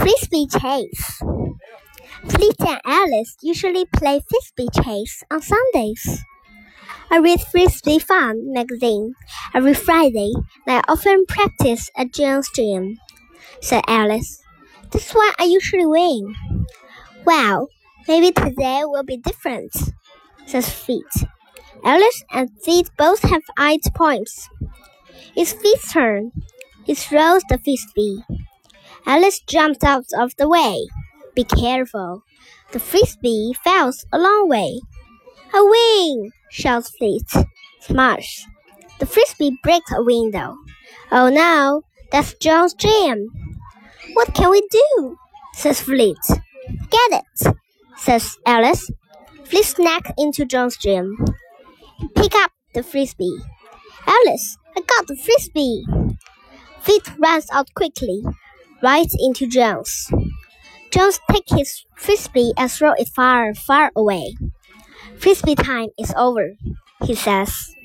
Frisbee chase. Fleet and Elise usually play frisbee chase on Sundays. I read Frisbee Fun magazine every Friday, and I often practice at Jones Gym, said Elise. That's why I usually win. Well, maybe today will be different, says Fleet. Elise and Fleet both have eight points. It's Fleet's turn. He throws the frisbee. Elise jumps out of the way. Be careful. The frisbee falls a long way. A wing! shouts Fleet. Smash! The frisbee breaks a window. Oh no, that's Jones's gym. What can we do? says Fleet. Get it, says Elise. Fleet snacks into Jones's gym. Pick up the frisbee. Elise, I got the frisbee. Fleet runs out quickly, right into Jones. Jones takes his frisbee and throws it far, far away. Frisbee time is over, he says.